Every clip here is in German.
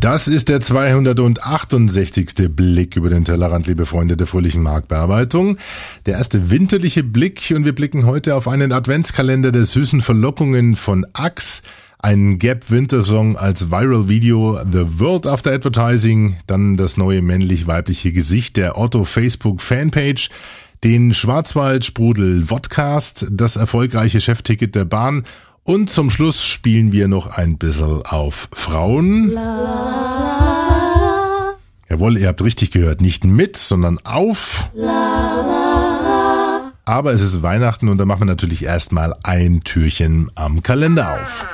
Das ist der 268. Blick über den Tellerrand, liebe Freunde der fröhlichen Marktbearbeitung. Der erste winterliche Blick und wir blicken heute auf einen Adventskalender der süßen Verlockungen von Axe, einen Gap Winter Song als Viral Video, The World After Advertising, dann das neue männlich-weibliche Gesicht der Otto Facebook Fanpage, den Schwarzwald Sprudel Vodcast, das erfolgreiche Chefticket der Bahn und zum Schluss spielen wir noch ein bisschen auf Frauen. Jawohl, ihr habt richtig gehört. Nicht mit, sondern auf. Aber es ist Weihnachten und da machen wir natürlich erstmal ein Türchen am Kalender auf.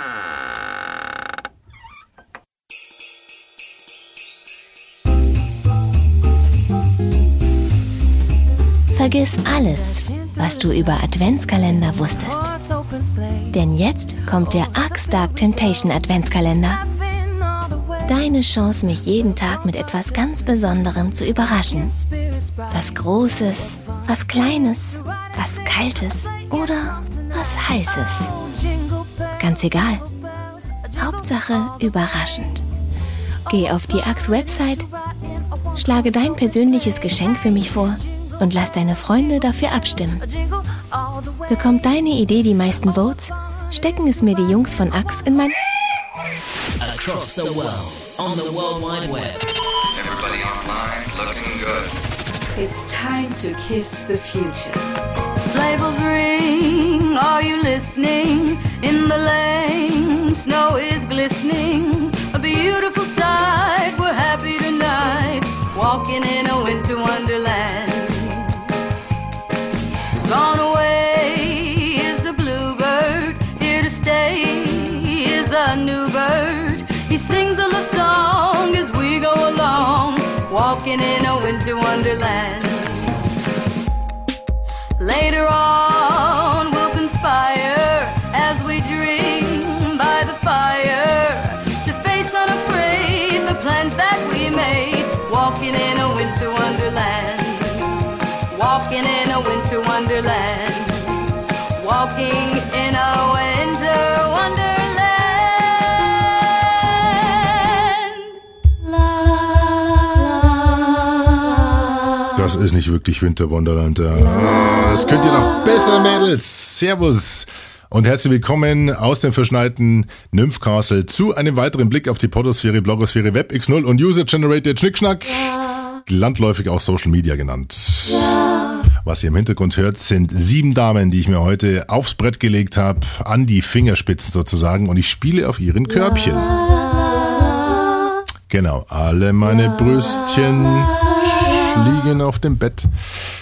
Vergiss alles, was du über Adventskalender wusstest. Denn jetzt kommt der Axe Dark Temptation Adventskalender. Deine Chance, mich jeden Tag mit etwas ganz Besonderem zu überraschen. Was Großes, was Kleines, was Kaltes oder was Heißes. Ganz egal. Hauptsache überraschend. Geh auf die Axe Website, schlage dein persönliches Geschenk für mich vor und lass deine Freunde dafür abstimmen. Bekommt deine Idee die meisten Votes, stecken es mir die Jungs von Axe in mein... Across the world, on the World Wide Web. Everybody online, looking good. It's time to kiss the future. Bells ring, are you listening? In the lane, snow is glistening. A beautiful sight, we're happy tonight. Walking in a winter He sings a love song as we go along, walking in a winter wonderland. Later on, we'll conspire as we dream by the fire to face unafraid the plans that we made, walking in nicht wirklich Winter Wonderland. Das könnt ihr noch besser, Mädels. Servus. Und herzlich willkommen aus dem verschneiten Nymphcastle zu einem weiteren Blick auf die Podosphäre, Blogosphäre, WebX0 und User-Generated Schnickschnack. Landläufig auch Social Media genannt. Was ihr im Hintergrund hört, sind sieben Damen, die ich mir heute aufs Brett gelegt habe, an die Fingerspitzen sozusagen, und ich spiele auf ihren Körbchen. Genau, alle meine Brüstchen liegen auf dem Bett.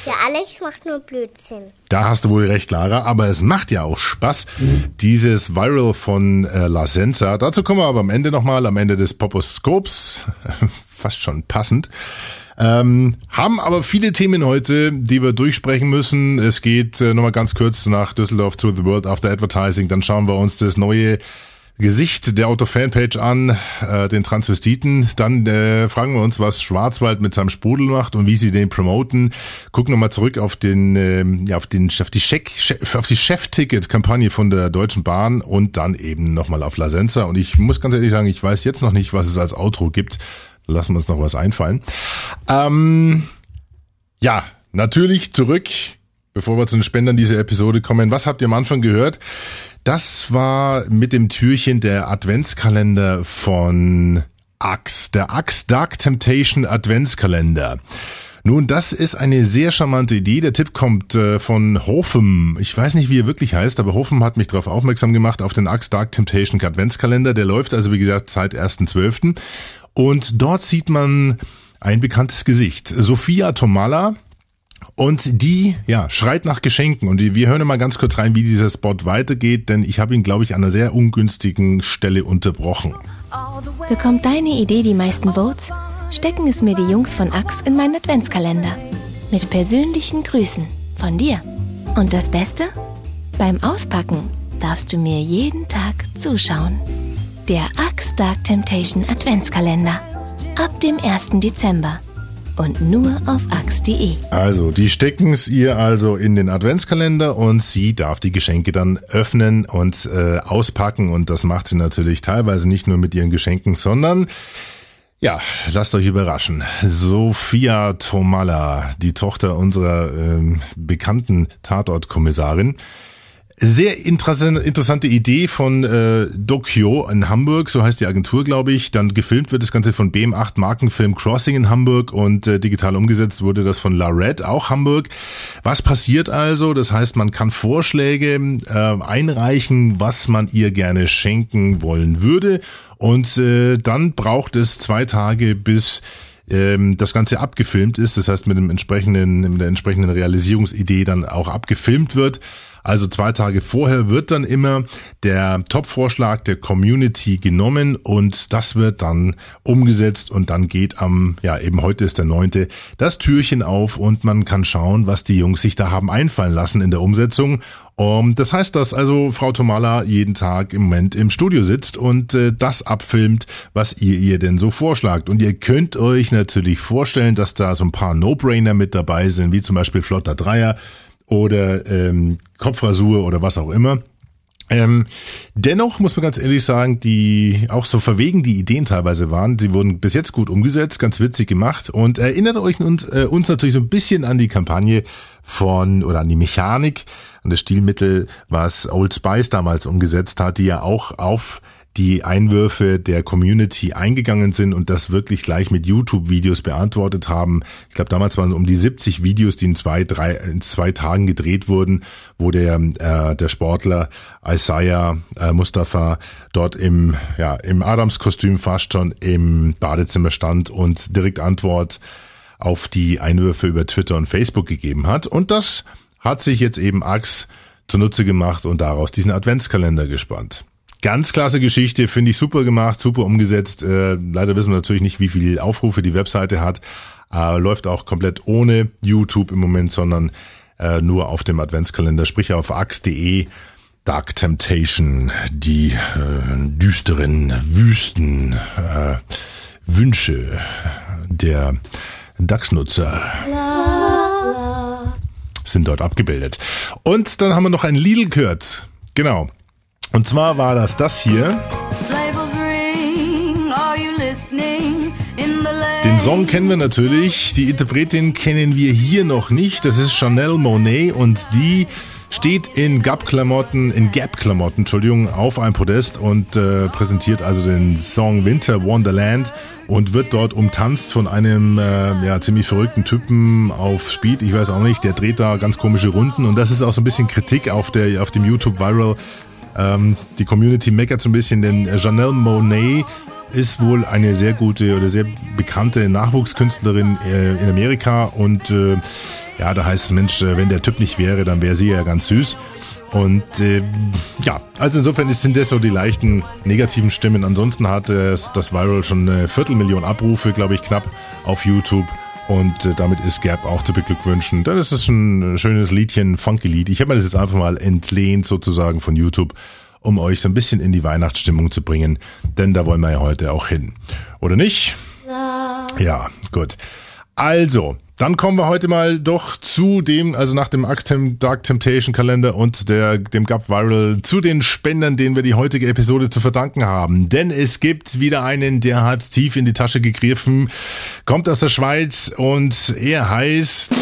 Ja, Alex macht nur Blödsinn. Da hast du wohl recht, Lara, aber es macht ja auch Spaß, dieses Viral von äh, La Senza. Dazu kommen wir aber am Ende nochmal, am Ende des Poposkops. Fast schon passend. Ähm, haben aber viele Themen heute, die wir durchsprechen müssen. Es geht äh, nochmal ganz kurz nach Düsseldorf to the World After Advertising. Dann schauen wir uns das neue Gesicht der Auto-Fanpage an, äh, den Transvestiten. Dann äh, fragen wir uns, was Schwarzwald mit seinem Sprudel macht und wie sie den promoten. Gucken nochmal zurück auf den, äh, ja, auf den, auf die Check, auf die Chef-Ticket-Kampagne von der Deutschen Bahn und dann eben nochmal auf La Senza. Und ich muss ganz ehrlich sagen, ich weiß jetzt noch nicht, was es als Outro gibt. Lassen wir uns noch was einfallen. Ähm, ja, natürlich zurück, bevor wir zu den Spendern dieser Episode kommen. Was habt ihr am Anfang gehört? Das war mit dem Türchen der Adventskalender von Axe, der Axe Dark Temptation Adventskalender. Nun, das ist eine sehr charmante Idee. Der Tipp kommt äh, von Hofem. Ich weiß nicht, wie er wirklich heißt, aber Hofem hat mich darauf aufmerksam gemacht, auf den Axe Dark Temptation Adventskalender. Der läuft also, wie gesagt, seit 1.12. Und dort sieht man ein bekanntes Gesicht. Sophia Tomala. Und die, ja, schreit nach Geschenken. Und wir hören mal ganz kurz rein, wie dieser Spot weitergeht, denn ich habe ihn, glaube ich, an einer sehr ungünstigen Stelle unterbrochen. Bekommt deine Idee die meisten Votes, stecken es mir die Jungs von Axe in meinen Adventskalender. Mit persönlichen Grüßen von dir. Und das Beste? Beim Auspacken darfst du mir jeden Tag zuschauen. Der Axe Dark Temptation Adventskalender. Ab dem 1. Dezember. Und nur auf axe.de. Also, die stecken es ihr also in den Adventskalender und sie darf die Geschenke dann öffnen und äh, auspacken. Und das macht sie natürlich teilweise nicht nur mit ihren Geschenken, sondern Ja, lasst euch überraschen. Sophia Tomalla, die Tochter unserer ähm, bekannten Tatortkommissarin, sehr interessante Idee von äh, Dokyo in Hamburg, so heißt die Agentur, glaube ich. Dann gefilmt wird das Ganze von BM8 Markenfilm Crossing in Hamburg und äh, digital umgesetzt wurde das von La Red, auch Hamburg. Was passiert also? Das heißt, man kann Vorschläge äh, einreichen, was man ihr gerne schenken wollen würde. Und äh, dann braucht es zwei Tage bis ähm, das Ganze abgefilmt ist, das heißt mit dem entsprechenden, mit der entsprechenden Realisierungsidee dann auch abgefilmt wird. Also zwei Tage vorher wird dann immer der Top-Vorschlag der Community genommen und das wird dann umgesetzt und dann geht am, ja eben heute ist der neunte, das Türchen auf und man kann schauen, was die Jungs sich da haben einfallen lassen in der Umsetzung um, das heißt, dass also Frau Tomala jeden Tag im Moment im Studio sitzt und äh, das abfilmt, was ihr ihr denn so vorschlagt. Und ihr könnt euch natürlich vorstellen, dass da so ein paar No-Brainer mit dabei sind, wie zum Beispiel Flotter Dreier, oder ähm, Kopfrasur oder was auch immer. Ähm, dennoch muss man ganz ehrlich sagen, die auch so verwegen die Ideen teilweise waren, sie wurden bis jetzt gut umgesetzt, ganz witzig gemacht und erinnert euch uns, äh, uns natürlich so ein bisschen an die Kampagne von oder an die Mechanik, an das Stilmittel, was Old Spice damals umgesetzt hat, die ja auch auf die Einwürfe der Community eingegangen sind und das wirklich gleich mit YouTube-Videos beantwortet haben. Ich glaube, damals waren es um die 70 Videos, die in zwei, drei, in zwei Tagen gedreht wurden, wo der, äh, der Sportler Isaiah äh, Mustafa dort im, ja, im Adams-Kostüm fast schon im Badezimmer stand und direkt Antwort auf die Einwürfe über Twitter und Facebook gegeben hat. Und das hat sich jetzt eben Axe zunutze gemacht und daraus diesen Adventskalender gespannt. Ganz klasse Geschichte, finde ich super gemacht, super umgesetzt. Äh, leider wissen wir natürlich nicht, wie viele Aufrufe die Webseite hat. Äh, läuft auch komplett ohne YouTube im Moment, sondern äh, nur auf dem Adventskalender, sprich auf ax.de. Dark Temptation, die äh, düsteren, wüsten äh, Wünsche der DAX-Nutzer sind dort abgebildet. Und dann haben wir noch ein Lidl gehört. Genau. Und zwar war das das hier. Den Song kennen wir natürlich, die Interpretin kennen wir hier noch nicht. Das ist Chanel Monet und die steht in Gap-Klamotten, in Gap-Klamotten, Entschuldigung, auf einem Podest und äh, präsentiert also den Song Winter Wonderland und wird dort umtanzt von einem äh, ja, ziemlich verrückten Typen auf Speed, ich weiß auch nicht, der dreht da ganz komische Runden und das ist auch so ein bisschen Kritik auf der auf dem YouTube Viral ähm, die Community meckert so ein bisschen, denn Janelle Monet ist wohl eine sehr gute oder sehr bekannte Nachwuchskünstlerin äh, in Amerika und äh, ja, da heißt es, Mensch, äh, wenn der Typ nicht wäre, dann wäre sie ja ganz süß. Und äh, ja, also insofern sind das so die leichten negativen Stimmen. Ansonsten hat äh, das Viral schon eine Viertelmillion Abrufe, glaube ich, knapp auf YouTube. Und äh, damit ist Gap auch zu beglückwünschen. Dann ist es ein schönes Liedchen, funky Lied. Ich habe mir das jetzt einfach mal entlehnt sozusagen von YouTube, um euch so ein bisschen in die Weihnachtsstimmung zu bringen. Denn da wollen wir ja heute auch hin. Oder nicht? Ja, gut. Also, dann kommen wir heute mal doch zu dem, also nach dem Dark Temptation Kalender und der, dem Gap Viral, zu den Spendern, denen wir die heutige Episode zu verdanken haben. Denn es gibt wieder einen, der hat tief in die Tasche gegriffen, kommt aus der Schweiz und er heißt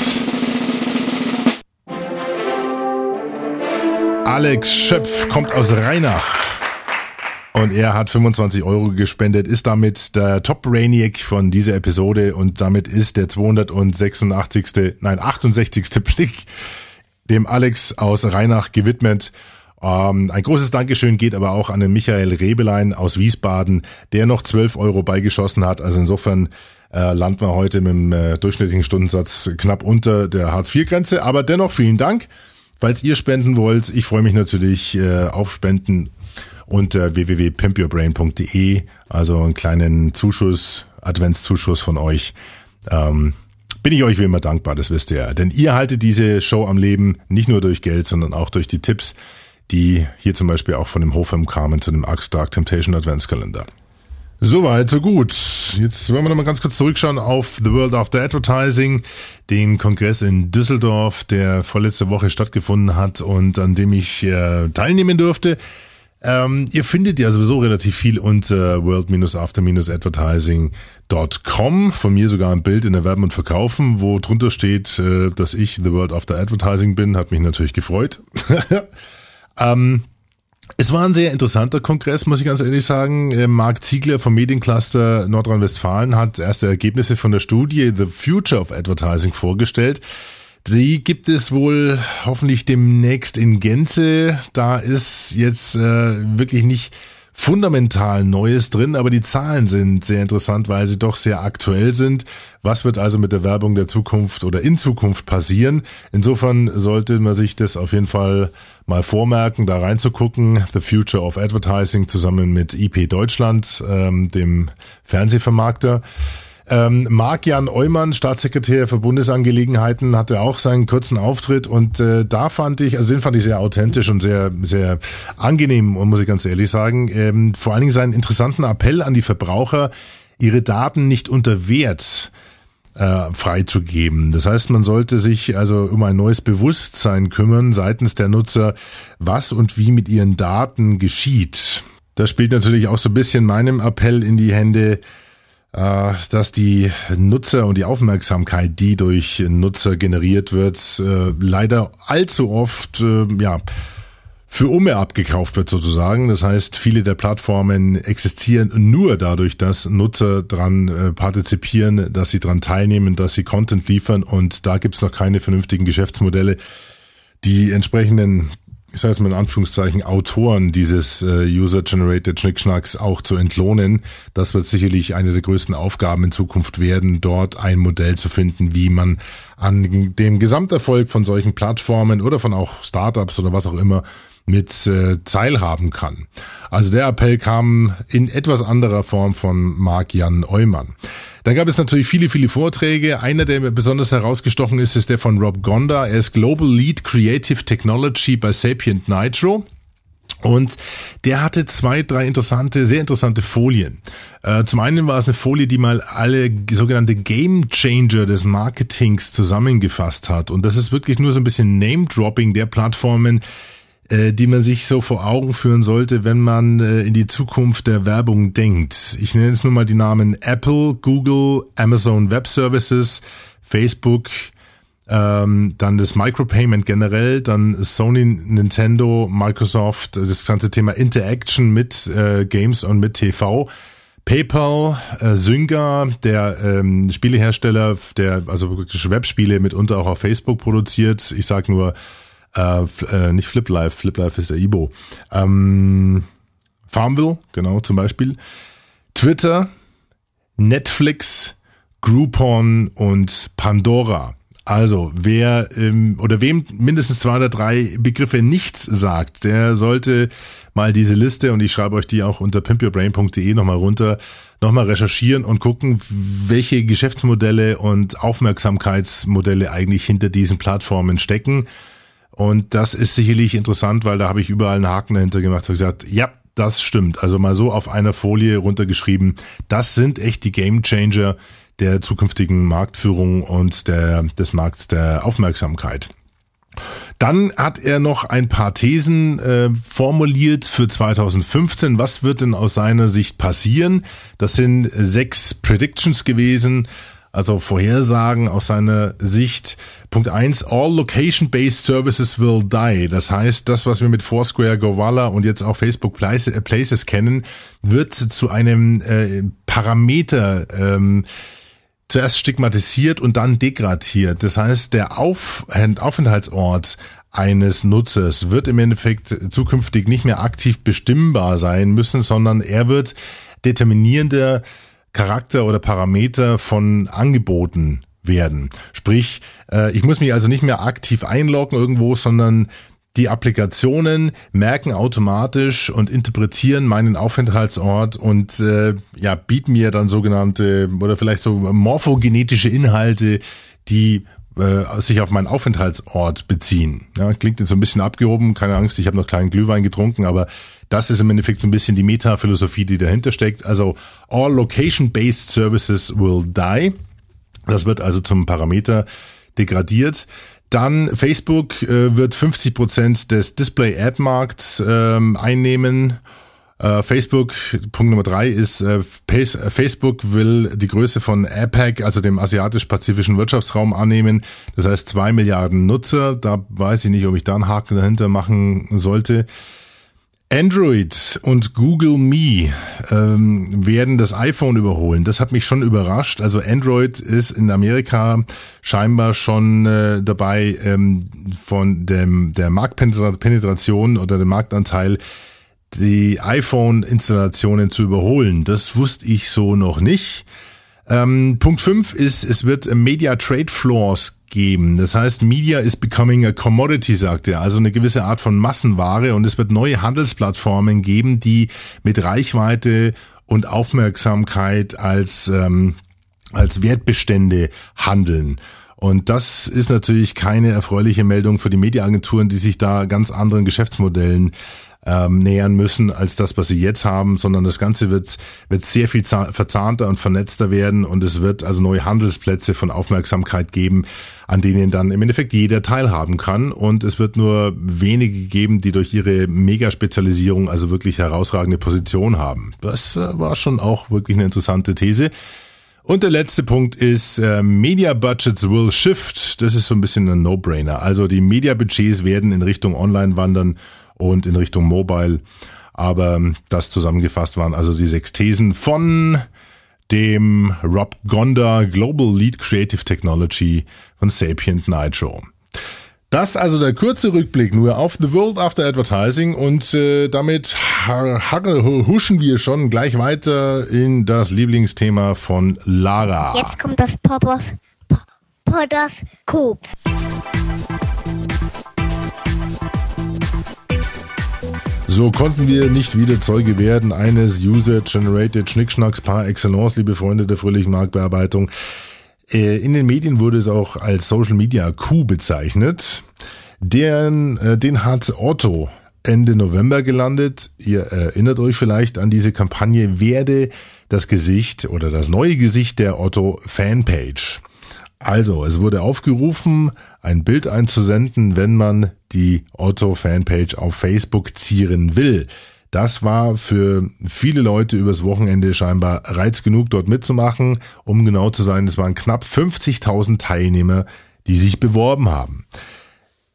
Alex Schöpf, kommt aus Rheinach. Und er hat 25 Euro gespendet, ist damit der Top Rainiac von dieser Episode und damit ist der 286. nein 68. Blick dem Alex aus Rheinach gewidmet. Ähm, ein großes Dankeschön geht aber auch an den Michael Rebelein aus Wiesbaden, der noch 12 Euro beigeschossen hat. Also insofern äh, landen wir heute mit dem äh, durchschnittlichen Stundensatz knapp unter der Hartz-IV-Grenze. Aber dennoch vielen Dank. Falls ihr spenden wollt, ich freue mich natürlich äh, auf Spenden unter www.pimpyourbrain.de, also einen kleinen Zuschuss, Adventszuschuss von euch. Ähm, bin ich euch wie immer dankbar, das wisst ihr ja. Denn ihr haltet diese Show am Leben nicht nur durch Geld, sondern auch durch die Tipps, die hier zum Beispiel auch von dem Hofem kamen zu dem Axe Dark Temptation Adventskalender. Soweit, so gut. Jetzt wollen wir nochmal ganz kurz zurückschauen auf The World After Advertising, den Kongress in Düsseldorf, der vorletzte Woche stattgefunden hat und an dem ich äh, teilnehmen durfte. Ähm, ihr findet ja sowieso relativ viel unter world-after-advertising.com. Von mir sogar ein Bild in Erwerben und Verkaufen, wo drunter steht, äh, dass ich The World After Advertising bin. Hat mich natürlich gefreut. ähm, es war ein sehr interessanter Kongress, muss ich ganz ehrlich sagen. Äh, Marc Ziegler vom Mediencluster Nordrhein-Westfalen hat erste Ergebnisse von der Studie The Future of Advertising vorgestellt. Die gibt es wohl hoffentlich demnächst in Gänze. Da ist jetzt äh, wirklich nicht fundamental Neues drin, aber die Zahlen sind sehr interessant, weil sie doch sehr aktuell sind. Was wird also mit der Werbung der Zukunft oder in Zukunft passieren? Insofern sollte man sich das auf jeden Fall mal vormerken, da reinzugucken. The Future of Advertising zusammen mit IP Deutschland, ähm, dem Fernsehvermarkter. Ähm, Marc-Jan Eumann, Staatssekretär für Bundesangelegenheiten, hatte auch seinen kurzen Auftritt und äh, da fand ich, also den fand ich sehr authentisch und sehr, sehr angenehm, muss ich ganz ehrlich sagen. Ähm, vor allen Dingen seinen interessanten Appell an die Verbraucher, ihre Daten nicht unter Wert äh, freizugeben. Das heißt, man sollte sich also um ein neues Bewusstsein kümmern seitens der Nutzer, was und wie mit ihren Daten geschieht. Das spielt natürlich auch so ein bisschen meinem Appell in die Hände, dass die Nutzer und die Aufmerksamkeit, die durch Nutzer generiert wird, äh, leider allzu oft äh, ja für Umme abgekauft wird sozusagen. Das heißt, viele der Plattformen existieren nur dadurch, dass Nutzer dran partizipieren, dass sie dran teilnehmen, dass sie Content liefern und da gibt's noch keine vernünftigen Geschäftsmodelle. Die entsprechenden ich sage jetzt mal in Anführungszeichen, Autoren dieses äh, User-Generated Schnickschnacks auch zu entlohnen. Das wird sicherlich eine der größten Aufgaben in Zukunft werden, dort ein Modell zu finden, wie man an dem Gesamterfolg von solchen Plattformen oder von auch Startups oder was auch immer mit äh, teilhaben kann. Also der Appell kam in etwas anderer Form von Marc Jan Eumann. Dann gab es natürlich viele, viele Vorträge. Einer, der besonders herausgestochen ist, ist der von Rob Gonda. Er ist Global Lead Creative Technology bei Sapient Nitro. Und der hatte zwei, drei interessante, sehr interessante Folien. Äh, zum einen war es eine Folie, die mal alle sogenannte Game Changer des Marketings zusammengefasst hat. Und das ist wirklich nur so ein bisschen Name-Dropping der Plattformen, äh, die man sich so vor Augen führen sollte, wenn man äh, in die Zukunft der Werbung denkt. Ich nenne jetzt nur mal die Namen Apple, Google, Amazon Web Services, Facebook, ähm, dann das Micropayment generell, dann Sony, Nintendo, Microsoft, das ganze Thema Interaction mit äh, Games und mit TV. PayPal, äh, Zynga, der ähm, Spielehersteller, der also wirklich Webspiele mitunter auch auf Facebook produziert. Ich sag nur äh, äh, nicht Flip Life, Flip Life ist der Ibo. Ähm, Farmville, genau, zum Beispiel. Twitter, Netflix, Groupon und Pandora. Also, wer ähm, oder wem mindestens zwei oder drei Begriffe nichts sagt, der sollte mal diese Liste und ich schreibe euch die auch unter pimpyourbrain.de nochmal runter, nochmal recherchieren und gucken, welche Geschäftsmodelle und Aufmerksamkeitsmodelle eigentlich hinter diesen Plattformen stecken. Und das ist sicherlich interessant, weil da habe ich überall einen Haken dahinter gemacht und gesagt, ja, das stimmt. Also mal so auf einer Folie runtergeschrieben, das sind echt die Game Changer der zukünftigen Marktführung und der, des Markts der Aufmerksamkeit. Dann hat er noch ein paar Thesen äh, formuliert für 2015. Was wird denn aus seiner Sicht passieren? Das sind sechs Predictions gewesen. Also Vorhersagen aus seiner Sicht. Punkt eins: all location-based services will die. Das heißt, das, was wir mit Foursquare, Govala und jetzt auch Facebook Places kennen, wird zu einem äh, Parameter ähm, zuerst stigmatisiert und dann degradiert. Das heißt, der Auf Aufenthaltsort eines Nutzers wird im Endeffekt zukünftig nicht mehr aktiv bestimmbar sein müssen, sondern er wird determinierender Charakter oder Parameter von Angeboten werden. Sprich, äh, ich muss mich also nicht mehr aktiv einloggen irgendwo, sondern die Applikationen merken automatisch und interpretieren meinen Aufenthaltsort und äh, ja, bieten mir dann sogenannte oder vielleicht so morphogenetische Inhalte, die äh, sich auf meinen Aufenthaltsort beziehen. Ja, klingt jetzt so ein bisschen abgehoben, keine Angst, ich habe noch kleinen Glühwein getrunken, aber das ist im Endeffekt so ein bisschen die Metaphilosophie, die dahinter steckt. Also all location-based services will die. Das wird also zum Parameter degradiert. Dann Facebook äh, wird 50 Prozent des Display-Ad-Markts ähm, einnehmen. Äh, Facebook, Punkt Nummer drei ist, äh, Facebook will die Größe von APEC, also dem asiatisch-pazifischen Wirtschaftsraum, annehmen. Das heißt zwei Milliarden Nutzer. Da weiß ich nicht, ob ich da einen Haken dahinter machen sollte. Android und Google Me ähm, werden das iPhone überholen. Das hat mich schon überrascht. Also Android ist in Amerika scheinbar schon äh, dabei, ähm, von dem der Marktpenetration oder dem Marktanteil die iPhone-Installationen zu überholen. Das wusste ich so noch nicht. Ähm, Punkt 5 ist, es wird Media Trade Floors geben. Das heißt, Media is becoming a commodity, sagt er, also eine gewisse Art von Massenware und es wird neue Handelsplattformen geben, die mit Reichweite und Aufmerksamkeit als, ähm, als Wertbestände handeln. Und das ist natürlich keine erfreuliche Meldung für die Mediaagenturen, die sich da ganz anderen Geschäftsmodellen ähm, nähern müssen als das, was sie jetzt haben, sondern das Ganze wird, wird sehr viel verzahnter und vernetzter werden und es wird also neue Handelsplätze von Aufmerksamkeit geben, an denen dann im Endeffekt jeder teilhaben kann und es wird nur wenige geben, die durch ihre Megaspezialisierung also wirklich herausragende Position haben. Das äh, war schon auch wirklich eine interessante These. Und der letzte Punkt ist, äh, Media Budgets will shift. Das ist so ein bisschen ein No-Brainer. Also die Media Budgets werden in Richtung Online wandern und in Richtung Mobile. Aber das zusammengefasst waren also die sechs Thesen von dem Rob Gonda Global Lead Creative Technology von Sapient Nitro. Das also der kurze Rückblick nur auf The World After Advertising und äh, damit huschen wir schon gleich weiter in das Lieblingsthema von Lara. Jetzt kommt das Poppers Podoskop. So konnten wir nicht wieder Zeuge werden eines User-Generated Schnickschnacks par excellence, liebe Freunde der fröhlichen Marktbearbeitung. Äh, in den Medien wurde es auch als Social Media Coup bezeichnet. Den, äh, den hat Otto Ende November gelandet. Ihr erinnert euch vielleicht an diese Kampagne Werde das Gesicht oder das neue Gesicht der Otto Fanpage. Also, es wurde aufgerufen, ein Bild einzusenden, wenn man die Otto-Fanpage auf Facebook zieren will. Das war für viele Leute übers Wochenende scheinbar Reiz genug, dort mitzumachen. Um genau zu sein, es waren knapp 50.000 Teilnehmer, die sich beworben haben.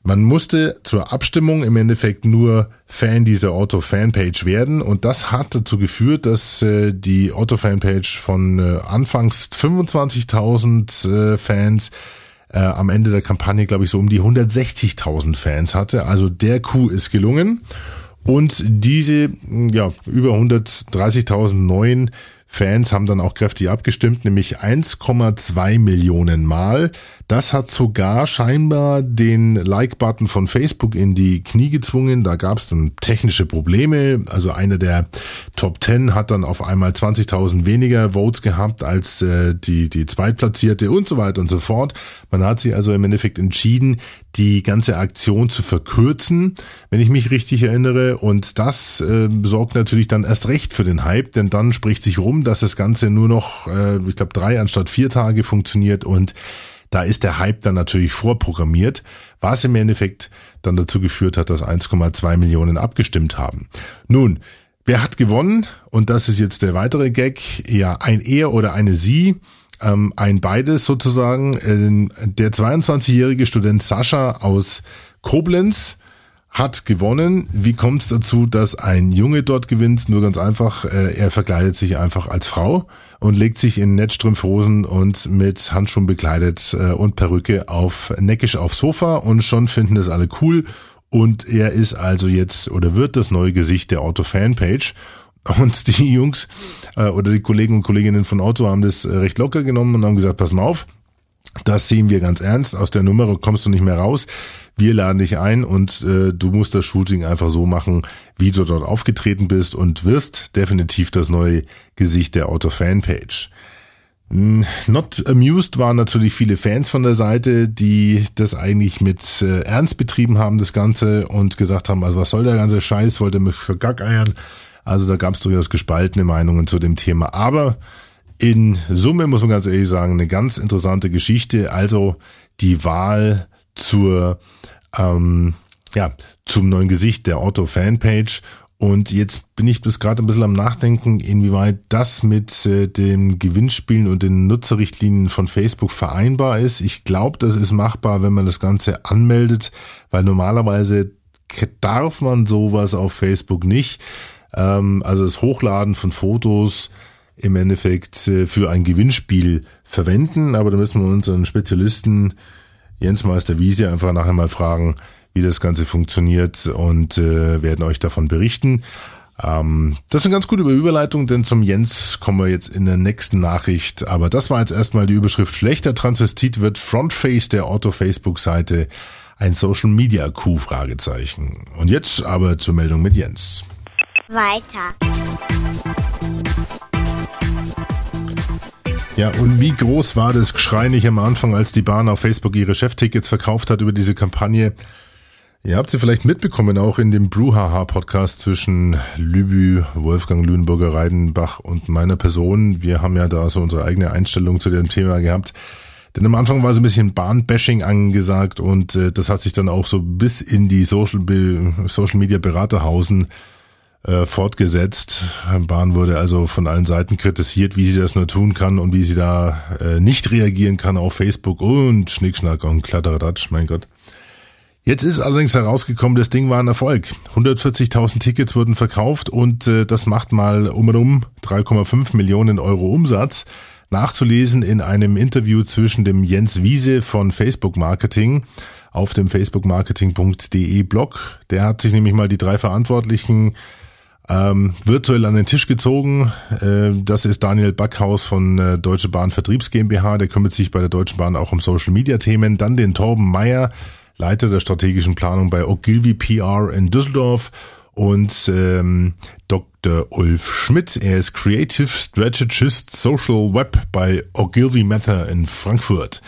Man musste zur Abstimmung im Endeffekt nur Fan dieser Otto-Fanpage werden und das hat dazu geführt, dass äh, die Otto-Fanpage von äh, anfangs 25.000 äh, Fans äh, am Ende der Kampagne, glaube ich, so um die 160.000 Fans hatte. Also der Coup ist gelungen. Und diese ja, über 130.000 neuen Fans haben dann auch kräftig abgestimmt, nämlich 1,2 Millionen Mal. Das hat sogar scheinbar den Like-Button von Facebook in die Knie gezwungen. Da gab es dann technische Probleme. Also einer der Top 10 hat dann auf einmal 20.000 weniger Votes gehabt als äh, die, die Zweitplatzierte und so weiter und so fort. Man hat sich also im Endeffekt entschieden, die ganze Aktion zu verkürzen, wenn ich mich richtig erinnere. Und das äh, sorgt natürlich dann erst recht für den Hype, denn dann spricht sich rum, dass das Ganze nur noch, äh, ich glaube, drei anstatt vier Tage funktioniert und da ist der Hype dann natürlich vorprogrammiert, was im Endeffekt dann dazu geführt hat, dass 1,2 Millionen abgestimmt haben. Nun, wer hat gewonnen? Und das ist jetzt der weitere Gag. Ja, ein Er oder eine Sie. Ähm, ein beides sozusagen. Äh, der 22-jährige Student Sascha aus Koblenz hat gewonnen. Wie kommt es dazu, dass ein Junge dort gewinnt? Nur ganz einfach, äh, er verkleidet sich einfach als Frau und legt sich in Netzstrümpfhosen und mit Handschuhen bekleidet äh, und Perücke auf neckisch aufs Sofa und schon finden das alle cool. Und er ist also jetzt oder wird das neue Gesicht der Auto-Fanpage. Und die Jungs äh, oder die Kollegen und Kolleginnen von Auto haben das äh, recht locker genommen und haben gesagt, pass mal auf, das sehen wir ganz ernst. Aus der Nummer kommst du nicht mehr raus. Wir laden dich ein und äh, du musst das Shooting einfach so machen, wie du dort aufgetreten bist und wirst definitiv das neue Gesicht der Auto-Fanpage. Not amused waren natürlich viele Fans von der Seite, die das eigentlich mit äh, Ernst betrieben haben, das Ganze, und gesagt haben, also was soll der ganze Scheiß, wollte mich für Gack eiern. Also da gab es durchaus gespaltene Meinungen zu dem Thema. Aber in Summe muss man ganz ehrlich sagen, eine ganz interessante Geschichte. Also die Wahl zur, ähm, ja, zum neuen Gesicht der Otto Fanpage und jetzt bin ich bis gerade ein bisschen am Nachdenken, inwieweit das mit äh, dem Gewinnspielen und den Nutzerrichtlinien von Facebook vereinbar ist. Ich glaube, das ist machbar, wenn man das Ganze anmeldet, weil normalerweise darf man sowas auf Facebook nicht. Ähm, also das Hochladen von Fotos im Endeffekt äh, für ein Gewinnspiel verwenden. Aber da müssen wir unseren Spezialisten Jens Meister Wiese einfach nachher mal fragen, wie das Ganze funktioniert und äh, werden euch davon berichten. Ähm, das ist eine ganz gute Überleitung, denn zum Jens kommen wir jetzt in der nächsten Nachricht. Aber das war jetzt erstmal die Überschrift. Schlechter Transvestit wird Frontface der Otto-Facebook-Seite ein Social Media Coup? Fragezeichen. Und jetzt aber zur Meldung mit Jens. Weiter. Ja, und wie groß war das Geschrei nicht am Anfang, als die Bahn auf Facebook ihre Cheftickets verkauft hat über diese Kampagne? Ihr habt sie vielleicht mitbekommen, auch in dem Bruhaha-Podcast zwischen Lübü, Wolfgang Lüneburger Reidenbach und meiner Person. Wir haben ja da so unsere eigene Einstellung zu dem Thema gehabt. Denn am Anfang war so ein bisschen Bahnbashing angesagt und äh, das hat sich dann auch so bis in die Social, Social Media Beraterhausen äh, fortgesetzt. Bahn wurde also von allen Seiten kritisiert, wie sie das nur tun kann und wie sie da äh, nicht reagieren kann auf Facebook und Schnickschnack und Kladderadatsch, mein Gott. Jetzt ist allerdings herausgekommen, das Ding war ein Erfolg. 140.000 Tickets wurden verkauft und äh, das macht mal um und um 3,5 Millionen Euro Umsatz. Nachzulesen in einem Interview zwischen dem Jens Wiese von Facebook Marketing auf dem facebookmarketing.de Blog. Der hat sich nämlich mal die drei Verantwortlichen ähm, virtuell an den Tisch gezogen. Äh, das ist Daniel Backhaus von äh, Deutsche Bahn Vertriebs GmbH. Der kümmert sich bei der Deutschen Bahn auch um Social Media Themen. Dann den Torben Meyer Leiter der strategischen Planung bei Ogilvy PR in Düsseldorf und ähm, Dr. Ulf Schmidt. Er ist Creative Strategist Social Web bei Ogilvy Mather in Frankfurt.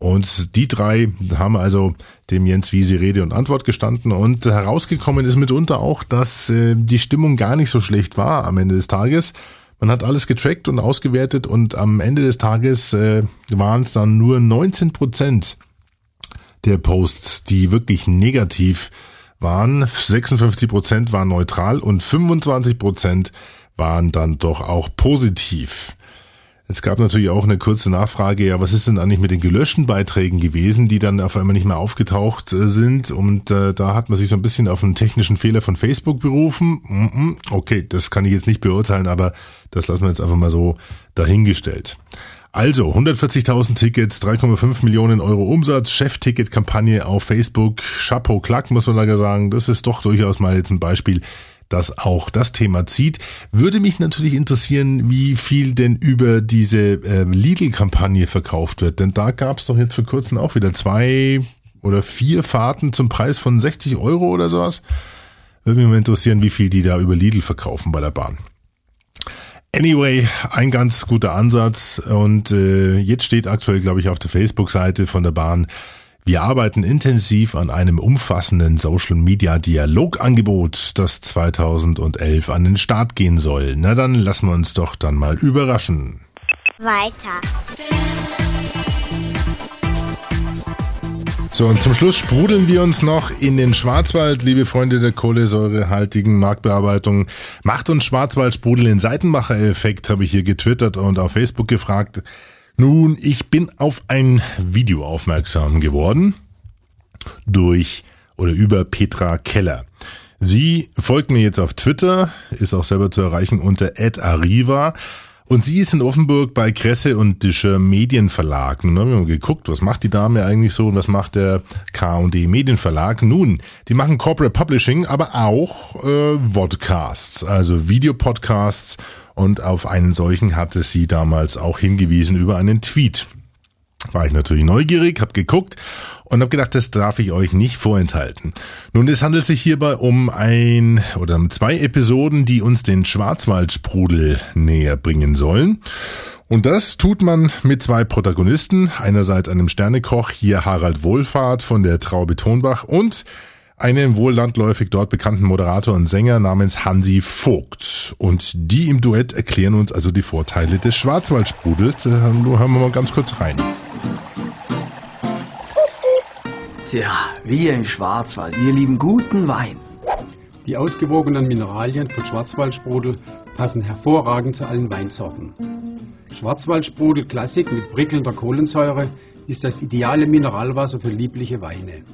Und die drei haben also dem Jens Wiese Rede und Antwort gestanden und herausgekommen ist mitunter auch, dass äh, die Stimmung gar nicht so schlecht war am Ende des Tages. Man hat alles getrackt und ausgewertet und am Ende des Tages äh, waren es dann nur 19 Prozent der Posts, die wirklich negativ waren. 56 Prozent waren neutral und 25 Prozent waren dann doch auch positiv. Es gab natürlich auch eine kurze Nachfrage, ja, was ist denn eigentlich mit den gelöschten Beiträgen gewesen, die dann auf einmal nicht mehr aufgetaucht äh, sind? Und äh, da hat man sich so ein bisschen auf einen technischen Fehler von Facebook berufen. Okay, das kann ich jetzt nicht beurteilen, aber das lassen wir jetzt einfach mal so dahingestellt. Also 140.000 Tickets, 3,5 Millionen Euro Umsatz, Chef-Ticket-Kampagne auf Facebook, Chapeau Klack, muss man da sagen. Das ist doch durchaus mal jetzt ein Beispiel, das auch das Thema zieht. Würde mich natürlich interessieren, wie viel denn über diese äh, Lidl-Kampagne verkauft wird. Denn da gab es doch jetzt vor kurzem auch wieder zwei oder vier Fahrten zum Preis von 60 Euro oder sowas. Würde mich mal interessieren, wie viel die da über Lidl verkaufen bei der Bahn. Anyway, ein ganz guter Ansatz und äh, jetzt steht aktuell, glaube ich, auf der Facebook-Seite von der Bahn, wir arbeiten intensiv an einem umfassenden Social-Media-Dialogangebot, das 2011 an den Start gehen soll. Na dann lassen wir uns doch dann mal überraschen. Weiter. So, und zum Schluss sprudeln wir uns noch in den Schwarzwald, liebe Freunde der kohlensäurehaltigen Marktbearbeitung. Macht uns Schwarzwaldsprudel den Seitenmacher-Effekt, habe ich hier getwittert und auf Facebook gefragt. Nun, ich bin auf ein Video aufmerksam geworden durch oder über Petra Keller. Sie folgt mir jetzt auf Twitter, ist auch selber zu erreichen unter @arriva und sie ist in Offenburg bei Kresse und Discher Medienverlag. Nun haben wir mal geguckt, was macht die Dame eigentlich so und was macht der K&D Medienverlag? Nun, die machen Corporate Publishing, aber auch äh, Vodcasts, also Videopodcasts. Und auf einen solchen hatte sie damals auch hingewiesen über einen Tweet. War ich natürlich neugierig, hab geguckt und habe gedacht, das darf ich euch nicht vorenthalten. Nun, es handelt sich hierbei um ein oder um zwei Episoden, die uns den Schwarzwaldsprudel näher bringen sollen. Und das tut man mit zwei Protagonisten, einerseits einem Sternekoch, hier Harald Wohlfahrt von der Traube Tonbach und einem wohl landläufig dort bekannten Moderator und Sänger namens Hansi Vogt. Und die im Duett erklären uns also die Vorteile des Schwarzwaldsprudels. Da hören wir mal ganz kurz rein. Tja, wir im Schwarzwald, wir lieben guten Wein. Die ausgewogenen Mineralien von Schwarzwaldsprudel passen hervorragend zu allen Weinsorten. Schwarzwaldsprudel Klassik mit prickelnder Kohlensäure ist das ideale Mineralwasser für liebliche Weine.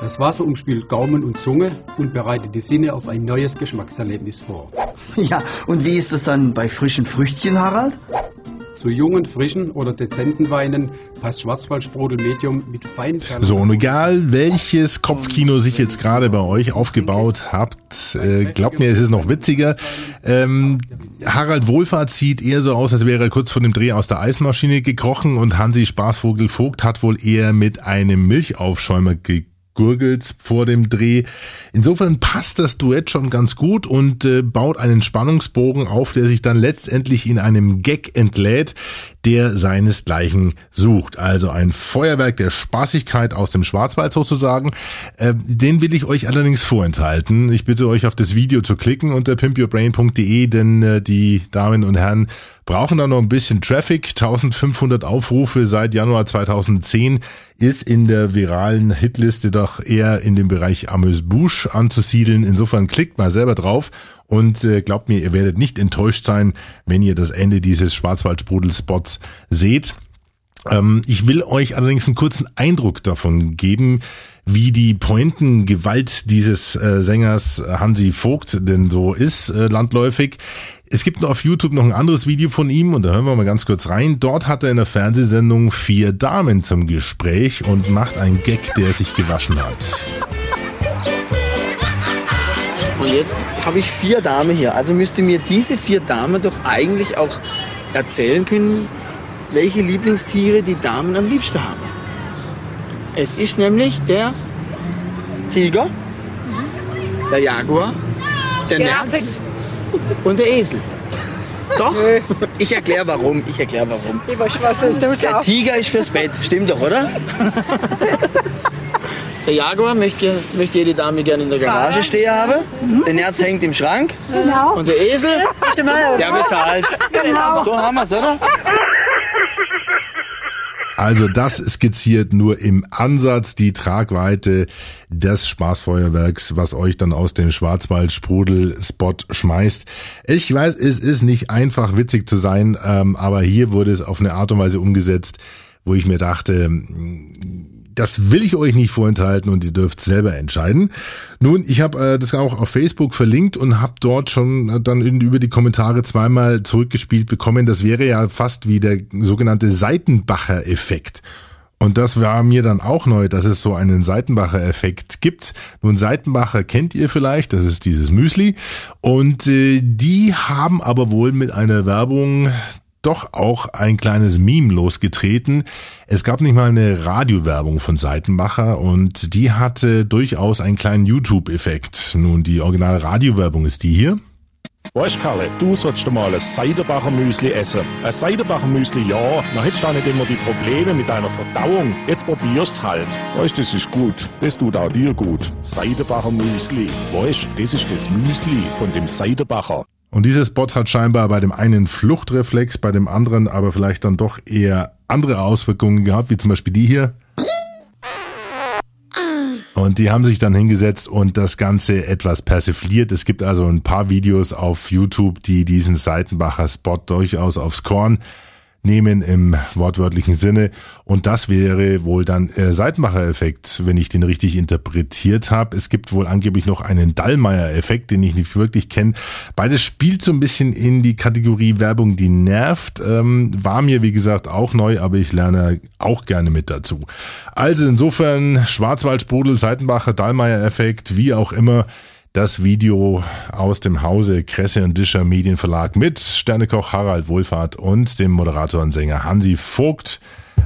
Das Wasser umspült Gaumen und Zunge und bereitet die Sinne auf ein neues Geschmackserlebnis vor. Ja, und wie ist das dann bei frischen Früchtchen, Harald? Zu jungen, frischen oder dezenten Weinen passt Schwarzwaldsprudel Medium mit feinen So, und egal welches Kopfkino sich jetzt gerade bei euch aufgebaut habt, äh, glaubt mir, es ist noch witziger. Ähm, Harald Wohlfahrt sieht eher so aus, als wäre er kurz vor dem Dreh aus der Eismaschine gekrochen und Hansi Spaßvogel Vogt hat wohl eher mit einem Milchaufschäumer gekrochen gurgelt vor dem Dreh. Insofern passt das Duett schon ganz gut und äh, baut einen Spannungsbogen auf, der sich dann letztendlich in einem Gag entlädt, der seinesgleichen sucht. Also ein Feuerwerk der Spaßigkeit aus dem Schwarzwald sozusagen. Äh, den will ich euch allerdings vorenthalten. Ich bitte euch auf das Video zu klicken unter pimpyourbrain.de, denn äh, die Damen und Herren brauchen da noch ein bisschen Traffic. 1500 Aufrufe seit Januar 2010 ist in der viralen Hitliste doch eher in dem Bereich Amuse-Bouche anzusiedeln. Insofern klickt mal selber drauf und äh, glaubt mir, ihr werdet nicht enttäuscht sein, wenn ihr das Ende dieses Schwarzwaldsprudel-Spots seht. Ähm, ich will euch allerdings einen kurzen Eindruck davon geben, wie die Pointengewalt dieses äh, Sängers Hansi Vogt denn so ist, äh, landläufig. Es gibt noch auf YouTube noch ein anderes Video von ihm und da hören wir mal ganz kurz rein. Dort hat er in der Fernsehsendung vier Damen zum Gespräch und macht einen Gag, der sich gewaschen hat. Und jetzt habe ich vier Damen hier. Also müsste mir diese vier Damen doch eigentlich auch erzählen können, welche Lieblingstiere die Damen am liebsten haben. Es ist nämlich der Tiger, der Jaguar, der Nerz und der Esel. Doch, ich erkläre warum. Ich erkläre warum. Der Tiger ist fürs Bett, stimmt doch, oder? Der Jaguar möchte, möchte jede Dame gerne in der Garage stehen haben. Der Nerz hängt im Schrank. Genau. Und der Esel, der bezahlt. Genau. So haben wir's, oder? Also das skizziert nur im Ansatz die Tragweite des Spaßfeuerwerks, was euch dann aus dem Schwarzwald-Sprudel-Spot schmeißt. Ich weiß, es ist nicht einfach witzig zu sein, ähm, aber hier wurde es auf eine Art und Weise umgesetzt, wo ich mir dachte, das will ich euch nicht vorenthalten und ihr dürft selber entscheiden. Nun, ich habe äh, das auch auf Facebook verlinkt und habe dort schon äh, dann in, über die Kommentare zweimal zurückgespielt bekommen. Das wäre ja fast wie der sogenannte Seitenbacher-Effekt. Und das war mir dann auch neu, dass es so einen Seitenbacher-Effekt gibt. Nun, Seitenbacher kennt ihr vielleicht, das ist dieses Müsli. Und äh, die haben aber wohl mit einer Werbung doch auch ein kleines Meme losgetreten. Es gab nicht mal eine Radiowerbung von Seitenbacher und die hatte durchaus einen kleinen YouTube-Effekt. Nun, die originale Radiowerbung ist die hier. Weißt Kalle, du sollst mal ein Seidenbacher Müsli essen. Ein Seidenbacher Müsli, ja, dann hättest du auch nicht immer die Probleme mit deiner Verdauung. Jetzt probierst halt. Weißt das ist gut. Das tut auch dir gut. Seidenbacher Müsli. Weißt das ist das Müsli von dem Seidenbacher. Und dieser Spot hat scheinbar bei dem einen Fluchtreflex, bei dem anderen aber vielleicht dann doch eher andere Auswirkungen gehabt, wie zum Beispiel die hier. Und die haben sich dann hingesetzt und das Ganze etwas persifliert. Es gibt also ein paar Videos auf YouTube, die diesen Seitenbacher Spot durchaus aufs Korn nehmen im wortwörtlichen Sinne. Und das wäre wohl dann äh, Seitenbacher-Effekt, wenn ich den richtig interpretiert habe. Es gibt wohl angeblich noch einen Dallmayr-Effekt, den ich nicht wirklich kenne. Beides spielt so ein bisschen in die Kategorie Werbung, die nervt. Ähm, war mir, wie gesagt, auch neu, aber ich lerne auch gerne mit dazu. Also insofern Schwarzwaldsprudel, Seitenbacher, Dallmayr-Effekt, wie auch immer das Video aus dem Hause Kresse und Discher Medienverlag mit Sternekoch Harald Wohlfahrt und dem Moderator und Sänger Hansi Vogt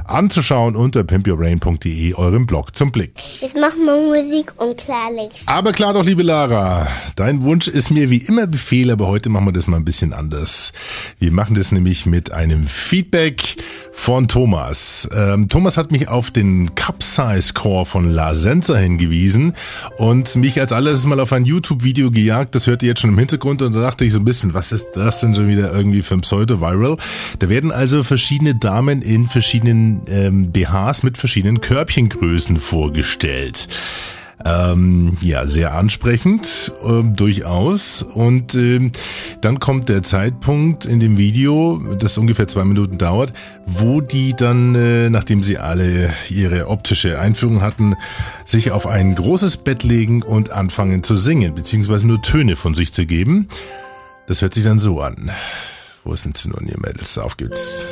anzuschauen unter pimpyourbrain.de, eurem Blog zum Blick. Jetzt machen wir Musik und Klartext. Aber klar doch, liebe Lara, dein Wunsch ist mir wie immer Befehl, aber heute machen wir das mal ein bisschen anders. Wir machen das nämlich mit einem Feedback von Thomas. Ähm, Thomas hat mich auf den Capsize Core von La Senza hingewiesen und mich als alles mal auf ein YouTube-Video gejagt. Das hört ihr jetzt schon im Hintergrund und da dachte ich so ein bisschen, was ist das denn schon wieder irgendwie für ein Pseudo-Viral? Da werden also verschiedene Damen in verschiedenen ähm, BHs mit verschiedenen Körbchengrößen vorgestellt. Ähm, ja, sehr ansprechend, äh, durchaus. Und ähm, dann kommt der Zeitpunkt in dem Video, das ungefähr zwei Minuten dauert, wo die dann, äh, nachdem sie alle ihre optische Einführung hatten, sich auf ein großes Bett legen und anfangen zu singen, beziehungsweise nur Töne von sich zu geben. Das hört sich dann so an. Wo sind sie nun, ihr Mädels? Auf geht's.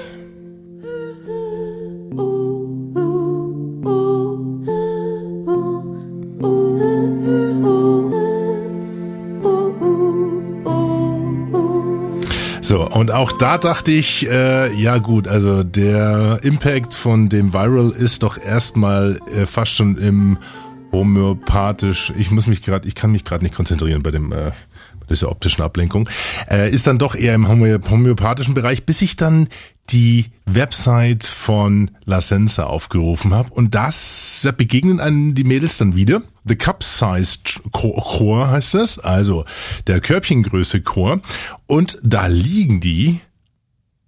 So, und auch da dachte ich, äh, ja gut, also der Impact von dem Viral ist doch erstmal äh, fast schon im homöopathisch, ich muss mich gerade, ich kann mich gerade nicht konzentrieren bei dem äh, dieser optischen Ablenkung, äh, ist dann doch eher im homöopathischen Bereich, bis ich dann die Website von La Senza aufgerufen habe und das da begegnen einem die Mädels dann wieder. The Cup Size Core heißt das, also der Körbchengröße Core und da liegen die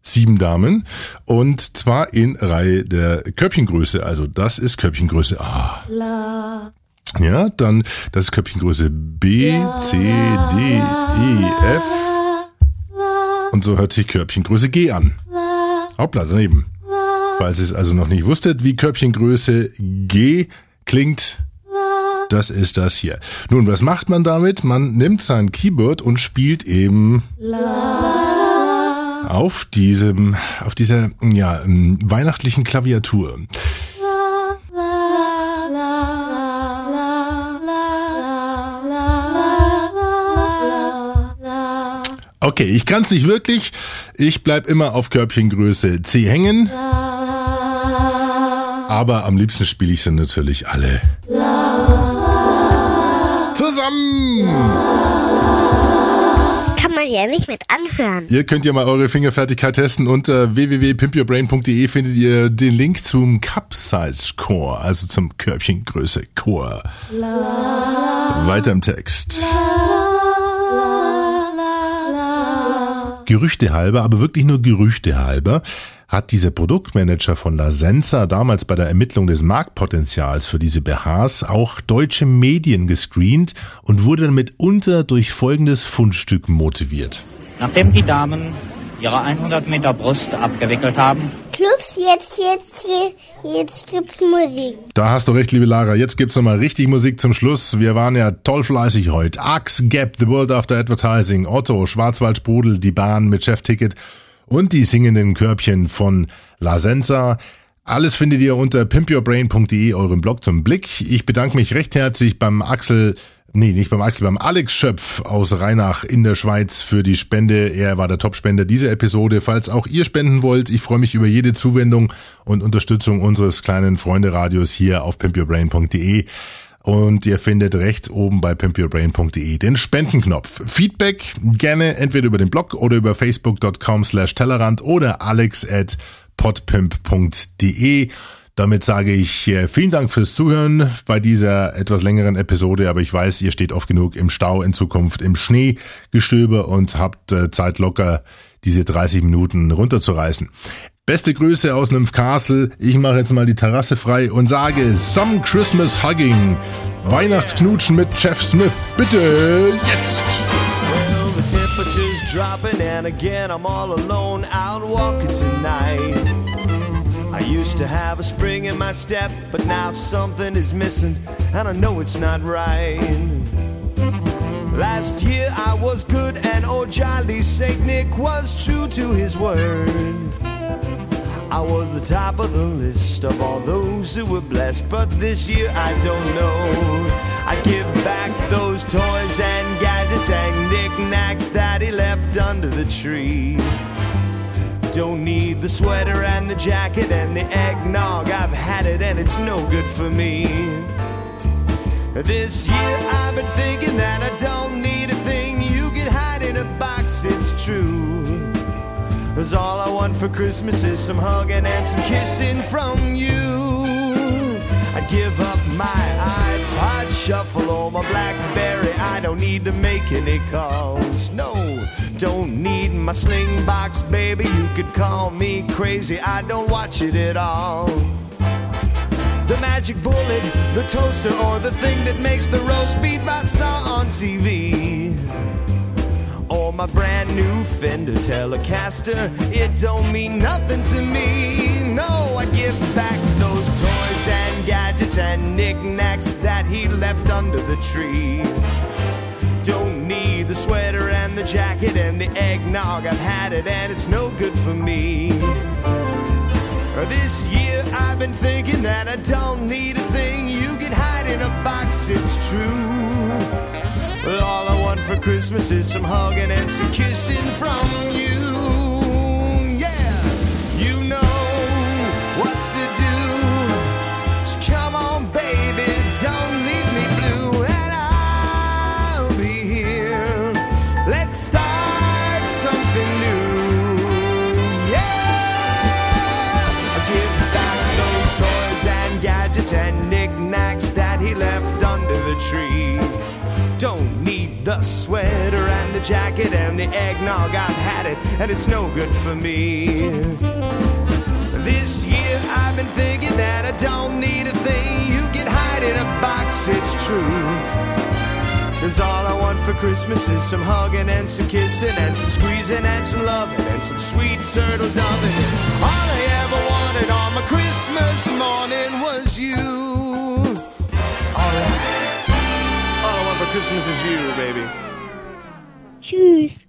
sieben Damen. Und zwar in Reihe der Körbchengröße, also das ist Körbchengröße A. Ja, dann das ist Körbchengröße B, C, D, E, F. Und so hört sich Körbchengröße G an. Hoppla, daneben. Falls ihr es also noch nicht wusstet, wie Körbchengröße G klingt, das ist das hier. Nun, was macht man damit? Man nimmt sein Keyboard und spielt eben auf diesem, auf dieser, ja, weihnachtlichen Klaviatur. Okay, ich kann es nicht wirklich. Ich bleib immer auf Körbchengröße C hängen. Aber am liebsten spiele ich sie natürlich alle. Zusammen! Kann man ja nicht mit anhören. Ihr könnt ja mal eure Fingerfertigkeit testen. Unter www.pimpyourbrain.de findet ihr den Link zum Cup-Size Core, also zum Körbchengröße Core. Weiter im Text. Gerüchte halber, aber wirklich nur Gerüchte halber, hat dieser Produktmanager von La Senza damals bei der Ermittlung des Marktpotenzials für diese BHs auch deutsche Medien gescreent und wurde dann mitunter durch folgendes Fundstück motiviert. Nachdem die Damen ihre 100 Meter Brust abgewickelt haben. Schluss, jetzt, jetzt, jetzt gibt's Musik. Da hast du recht, liebe Lara. Jetzt gibt's nochmal richtig Musik zum Schluss. Wir waren ja toll fleißig heute. Axe, Gap, The World After Advertising, Otto, Schwarzwald Sprudel, die Bahn mit Chefticket und die singenden Körbchen von La Senza. Alles findet ihr unter pimpyourbrain.de, eurem Blog zum Blick. Ich bedanke mich recht herzlich beim Axel Nee, nicht beim Axel, beim Alex Schöpf aus Rheinach in der Schweiz für die Spende. Er war der Topspender dieser Episode. Falls auch ihr spenden wollt, ich freue mich über jede Zuwendung und Unterstützung unseres kleinen Freunde-Radios hier auf pimpyourbrain.de. Und ihr findet rechts oben bei pimpyourbrain.de den Spendenknopf. Feedback gerne entweder über den Blog oder über facebook.com slash Tellerrand oder alex at podpimp.de. Damit sage ich äh, vielen Dank fürs Zuhören bei dieser etwas längeren Episode, aber ich weiß, ihr steht oft genug im Stau in Zukunft im Schneegestöber und habt äh, Zeit locker, diese 30 Minuten runterzureißen. Beste Grüße aus Castle. Ich mache jetzt mal die Terrasse frei und sage Some Christmas Hugging. Weihnachtsknutschen mit Jeff Smith. Bitte jetzt. Well, the temperature's dropping and again I'm all alone out walking tonight. I used to have a spring in my step, but now something is missing, and I know it's not right. Last year I was good, and old jolly Saint Nick was true to his word. I was the top of the list of all those who were blessed, but this year I don't know. I give back those toys and gadgets and knickknacks that he left under the tree. Don't need the sweater and the jacket and the eggnog. I've had it and it's no good for me. This year I've been thinking that I don't need a thing. You could hide in a box, it's true. Cause all I want for Christmas is some hugging and some kissing from you. I'd give up my iPod shuffle or my Blackberry. Don't need to make any calls. No, don't need my sling box, baby. You could call me crazy. I don't watch it at all. The magic bullet, the toaster, or the thing that makes the roast beef I saw on TV or my brand new Fender Telecaster. It don't mean nothing to me. No, I give back those toys and gadgets and knickknacks that he left under the tree. Need the sweater and the jacket and the eggnog. I've had it and it's no good for me. This year I've been thinking that I don't need a thing. You can hide in a box, it's true. All I want for Christmas is some hugging and some kissing from you. Yeah, you know what to do. So come on, baby, don't Don't need the sweater and the jacket and the eggnog. I've had it and it's no good for me. This year I've been thinking that I don't need a thing. You can hide in a box, it's true. Cause all I want for Christmas is some hugging and some kissing and some squeezing and some loving and some sweet turtle doving. It's all I ever wanted on my Christmas morning was you. Christmas is you, baby. Tschüss.